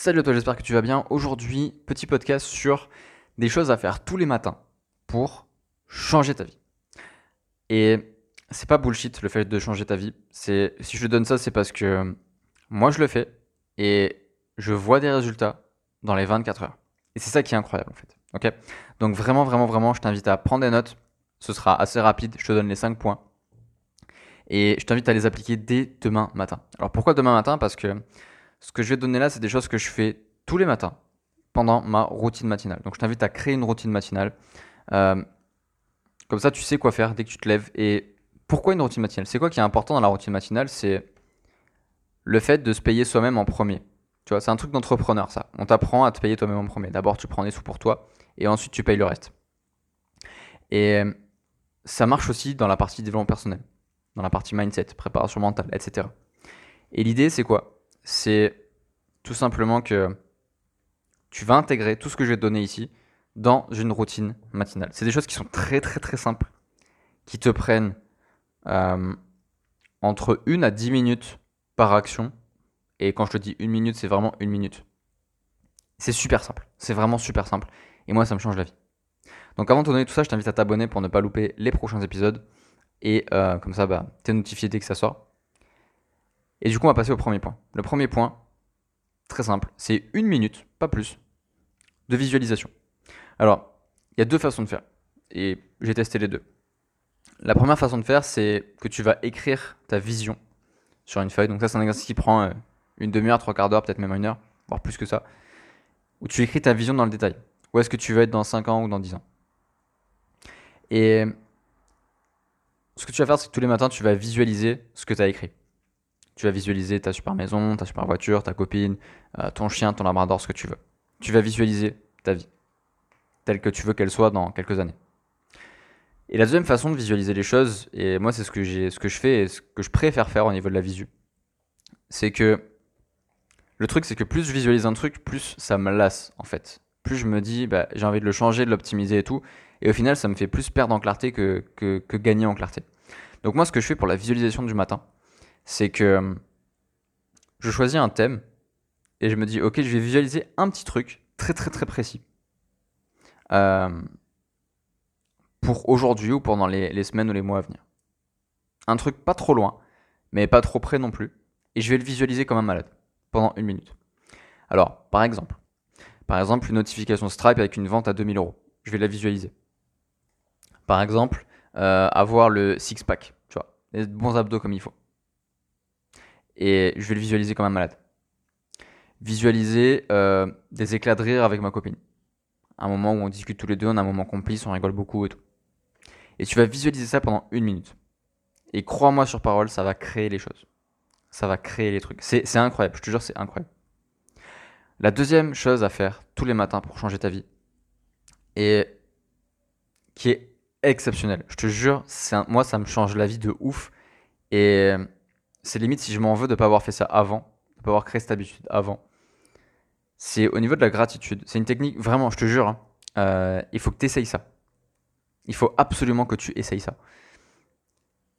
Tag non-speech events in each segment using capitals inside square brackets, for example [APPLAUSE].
Salut à toi, j'espère que tu vas bien. Aujourd'hui, petit podcast sur des choses à faire tous les matins pour changer ta vie. Et c'est pas bullshit le fait de changer ta vie. C'est si je te donne ça, c'est parce que moi je le fais et je vois des résultats dans les 24 heures. Et c'est ça qui est incroyable en fait. OK? Donc vraiment vraiment vraiment, je t'invite à prendre des notes. Ce sera assez rapide, je te donne les 5 points. Et je t'invite à les appliquer dès demain matin. Alors pourquoi demain matin? Parce que ce que je vais te donner là, c'est des choses que je fais tous les matins pendant ma routine matinale. Donc je t'invite à créer une routine matinale. Euh, comme ça, tu sais quoi faire dès que tu te lèves. Et pourquoi une routine matinale? C'est quoi qui est important dans la routine matinale? C'est le fait de se payer soi-même en premier. Tu vois, c'est un truc d'entrepreneur ça. On t'apprend à te payer toi-même en premier. D'abord, tu prends des sous pour toi et ensuite tu payes le reste. Et ça marche aussi dans la partie développement personnel, dans la partie mindset, préparation mentale, etc. Et l'idée, c'est quoi? C'est tout simplement que tu vas intégrer tout ce que je vais te donner ici dans une routine matinale. C'est des choses qui sont très très très simples, qui te prennent euh, entre 1 à 10 minutes par action. Et quand je te dis une minute, c'est vraiment une minute. C'est super simple, c'est vraiment super simple. Et moi, ça me change la vie. Donc avant de te donner tout ça, je t'invite à t'abonner pour ne pas louper les prochains épisodes. Et euh, comme ça, bah, es notifié dès que ça sort. Et du coup, on va passer au premier point. Le premier point, très simple, c'est une minute, pas plus, de visualisation. Alors, il y a deux façons de faire. Et j'ai testé les deux. La première façon de faire, c'est que tu vas écrire ta vision sur une feuille. Donc ça, c'est un exercice qui prend euh, une demi-heure, trois quarts d'heure, peut-être même une heure, voire plus que ça. Où tu écris ta vision dans le détail. Où est-ce que tu veux être dans 5 ans ou dans 10 ans? Et ce que tu vas faire, c'est que tous les matins, tu vas visualiser ce que tu as écrit. Tu vas visualiser ta super maison, ta super voiture, ta copine, euh, ton chien, ton labrador, ce que tu veux. Tu vas visualiser ta vie telle que tu veux qu'elle soit dans quelques années. Et la deuxième façon de visualiser les choses, et moi c'est ce que j'ai, ce que je fais et ce que je préfère faire au niveau de la visu, c'est que le truc c'est que plus je visualise un truc, plus ça me lasse en fait. Plus je me dis bah, j'ai envie de le changer, de l'optimiser et tout, et au final ça me fait plus perdre en clarté que, que, que gagner en clarté. Donc moi ce que je fais pour la visualisation du matin, c'est que euh, je choisis un thème et je me dis, ok, je vais visualiser un petit truc très très très précis. Euh, pour aujourd'hui ou pendant les, les, semaines ou les mois à venir. Un truc pas trop loin, mais pas trop près non plus. Et je vais le visualiser comme un malade pendant une minute. Alors, par exemple, par exemple, une notification Stripe avec une vente à 2000 euros. Je vais la visualiser. Par exemple, euh, avoir le six-pack, tu vois, les bons abdos comme il faut et je vais le visualiser comme un malade. Visualiser euh, des éclats de rire avec ma copine. Un moment où on discute tous les deux, on a un moment complice, on rigole beaucoup et tout. Et tu vas visualiser ça pendant une minute. Et crois-moi sur parole, ça va créer les choses. Ça va créer les trucs. C'est incroyable, je te jure, c'est incroyable. La deuxième chose à faire tous les matins pour changer ta vie, et qui est exceptionnelle, je te jure, moi ça me change la vie de ouf. Et c'est limite si je m'en veux de ne pas avoir fait ça avant, de ne pas avoir créé cette habitude avant. C'est au niveau de la gratitude. C'est une technique, vraiment, je te jure, hein, euh, il faut que tu essayes ça. Il faut absolument que tu essayes ça.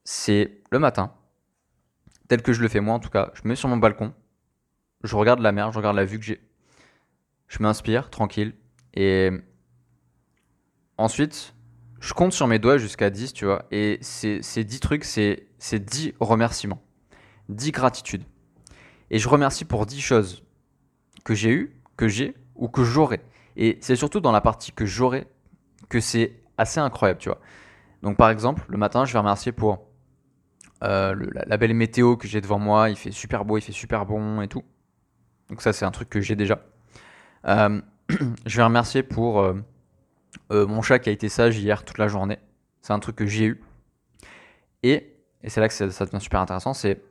C'est le matin, tel que je le fais moi en tout cas, je me mets sur mon balcon, je regarde la mer, je regarde la vue que j'ai. Je m'inspire, tranquille, et ensuite, je compte sur mes doigts jusqu'à 10, tu vois, et ces 10 trucs, c'est 10 remerciements. 10 gratitudes. Et je remercie pour 10 choses que j'ai eues, que j'ai ou que j'aurai. Et c'est surtout dans la partie que j'aurai que c'est assez incroyable, tu vois. Donc par exemple, le matin, je vais remercier pour euh, la, belle météo que j'ai devant moi. Il fait super beau, il fait super bon et tout. Donc ça, c'est un truc que j'ai déjà. Euh, [CLEARS THROAT] je vais remercier pour euh, mon chat qui a été sage hier toute la journée. C'est un truc que j'ai eu. Et, et c'est là que ça devient super intéressant, c'est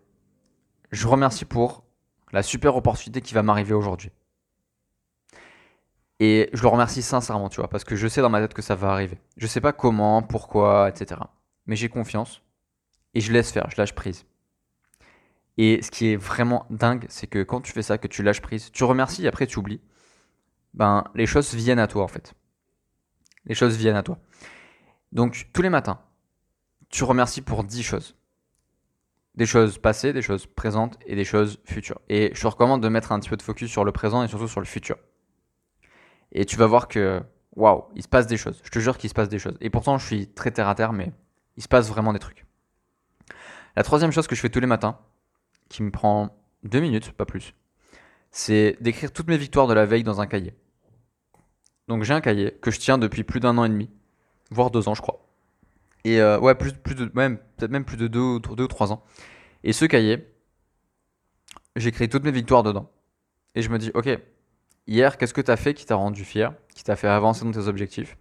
je remercie pour la super opportunité qui va m'arriver aujourd'hui. Et je le remercie sincèrement, tu vois, parce que je sais dans ma tête que ça va arriver. Je sais pas comment, pourquoi, etc. Mais j'ai confiance et je laisse faire, je lâche prise. Et ce qui est vraiment dingue, c'est que quand tu fais ça, que tu lâches prise, tu remercies, après tu oublies, ben les choses viennent à toi en fait. Les choses viennent à toi. Donc tous les matins, tu remercies pour 10 choses. Des choses passées, des choses présentes et des choses futures. Et je te recommande de mettre un petit peu de focus sur le présent et surtout sur le futur. Et tu vas voir que, waouh, il se passe des choses. Je te jure qu'il se passe des choses. Et pourtant, je suis très terre à terre, mais il se passe vraiment des trucs. La troisième chose que je fais tous les matins, qui me prend deux minutes, pas plus, c'est d'écrire toutes mes victoires de la veille dans un cahier. Donc j'ai un cahier que je tiens depuis plus d'un an et demi, voire deux ans, je crois. Et euh, ouais, plus, plus de, même, peut-être même plus de deux, deux ou trois ans. Et ce cahier, j'écris toutes mes victoires dedans. Et je me dis, ok, hier, qu'est-ce que tu as fait qui t'a rendu fier, qui t'a fait avancer dans tes objectifs,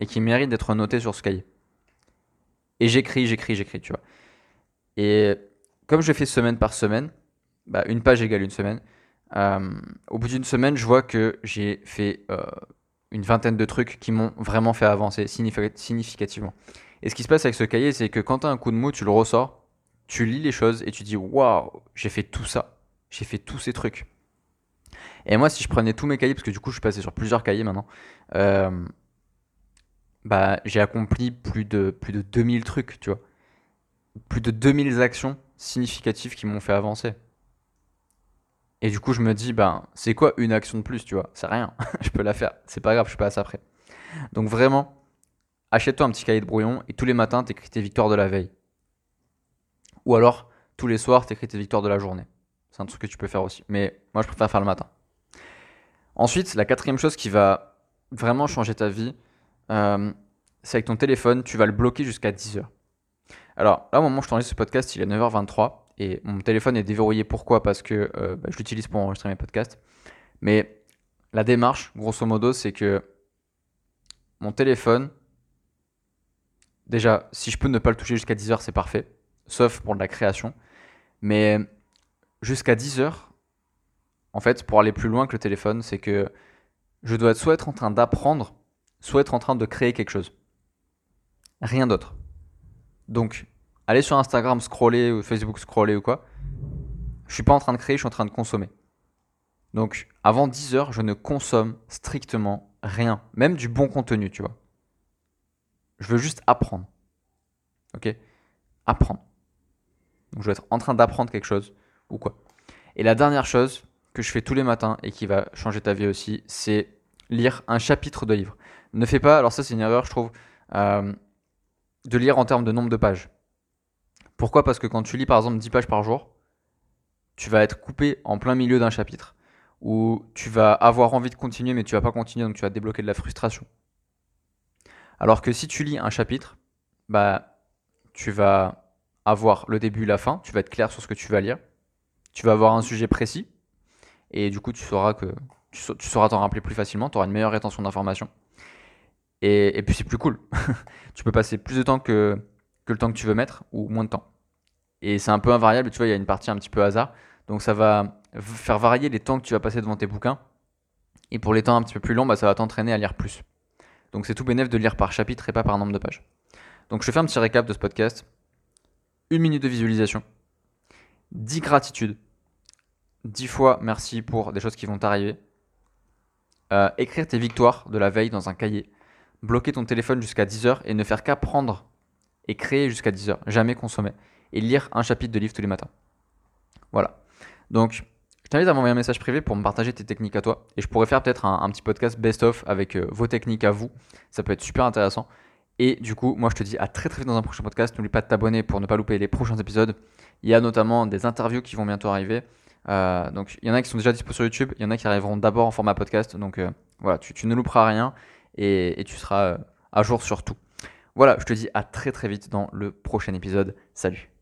et qui mérite d'être noté sur ce cahier? Et j'écris, j'écris, j'écris, tu vois. Et comme je fais semaine par semaine, bah, une page égale une semaine. Euh, au bout d'une semaine, je vois que j'ai fait euh, une vingtaine de trucs qui m'ont vraiment fait avancer significativement. Et ce qui se passe avec ce cahier, c'est que quand tu as un coup de mot, tu le ressors, tu lis les choses et tu dis Waouh, j'ai fait tout ça, j'ai fait tous ces trucs. Et moi, si je prenais tous mes cahiers, parce que du coup, je suis passé sur plusieurs cahiers maintenant, euh, bah, j'ai accompli plus de, plus de 2000 trucs, tu vois. Plus de 2000 actions significatives qui m'ont fait avancer. Et du coup, je me dis, ben, c'est quoi une action de plus, tu vois? C'est rien, [LAUGHS] je peux la faire, c'est pas grave, je passe après. Donc vraiment, achète-toi un petit cahier de brouillon et tous les matins, t'écris tes victoires de la veille. Ou alors, tous les soirs, t'écris tes victoires de la journée. C'est un truc que tu peux faire aussi. Mais moi, je préfère faire le matin. Ensuite, la quatrième chose qui va vraiment changer ta vie, euh, c'est avec ton téléphone, tu vas le bloquer jusqu'à 10h. Alors là, au moment où je t'enregistre ce podcast, il est 9h23 et mon téléphone est déverrouillé. Pourquoi? Parce que euh, bah, je l'utilise pour enregistrer mes podcasts. Mais la démarche, grosso modo, c'est que mon téléphone, Déjà, si je peux ne pas le toucher jusqu'à 10 heures, c'est parfait. Sauf pour de la création. Mais jusqu'à 10 heures, en fait, pour aller plus loin que le téléphone, c'est que je dois soit être en train d'apprendre, soit être en train de créer quelque chose. Rien d'autre. Donc, aller sur Instagram scroller ou Facebook scroller ou quoi, je suis pas en train de créer, je suis en train de consommer. Donc, avant 10 heures, je ne consomme strictement rien, même du bon contenu, tu vois. Je veux juste apprendre. Ok? Apprendre. Donc je veux être en train d'apprendre quelque chose ou quoi. Et la dernière chose que je fais tous les matins et qui va changer ta vie aussi, c'est lire un chapitre de livre. Ne fais pas, alors ça c'est une erreur je trouve, euh, de lire en termes de nombre de pages. Pourquoi? Parce que quand tu lis par exemple 10 pages par jour, tu vas être coupé en plein milieu d'un chapitre. Ou tu vas avoir envie de continuer mais tu vas pas continuer donc tu vas débloquer de la frustration. Alors que si tu lis un chapitre, bah, tu vas avoir le début, la fin, tu vas être clair sur ce que tu vas lire, tu vas avoir un sujet précis, et du coup, tu sauras que tu, sauras t'en rappeler plus facilement, tu auras une meilleure rétention d'informations. Et, puis c'est plus cool. [LAUGHS] tu peux passer plus de temps que, le temps que tu veux mettre, ou moins de temps. Et c'est un peu invariable, tu vois, il y a une partie un petit peu hasard. Donc ça va faire varier les temps que tu vas passer devant tes bouquins. Et pour les temps un petit peu plus longs, bah, ça va t'entraîner à lire plus. Donc c'est tout bénéf de lire par chapitre et pas par nombre de pages. Donc je fais un petit récap de ce podcast. Une minute de visualisation. 10 gratitudes. 10 fois merci pour des choses qui vont t'arriver. Euh, écrire tes victoires de la veille dans un cahier. Bloquer ton téléphone jusqu'à 10 heures et ne faire qu'apprendre et créer jusqu'à 10 heures. Jamais consommer. Et lire un chapitre de livre tous les matins. Voilà. Donc t'invite à m'envoyer un message privé pour me partager tes techniques à toi. Et je pourrais faire peut-être un, petit podcast best-of avec euh, vos techniques à vous. Ça peut être super intéressant. Et du coup, moi je te dis à très très vite dans un prochain podcast. N'oublie pas de t'abonner pour ne pas louper les prochains épisodes. Il y a notamment des interviews qui vont bientôt arriver. Euh, donc il y en a qui sont déjà dispo sur YouTube, il y en a qui arriveront d'abord en format podcast. Donc euh, voilà, tu, ne louperas rien et, et tu seras à jour sur tout. Voilà, je te dis à très très vite dans le prochain épisode. Salut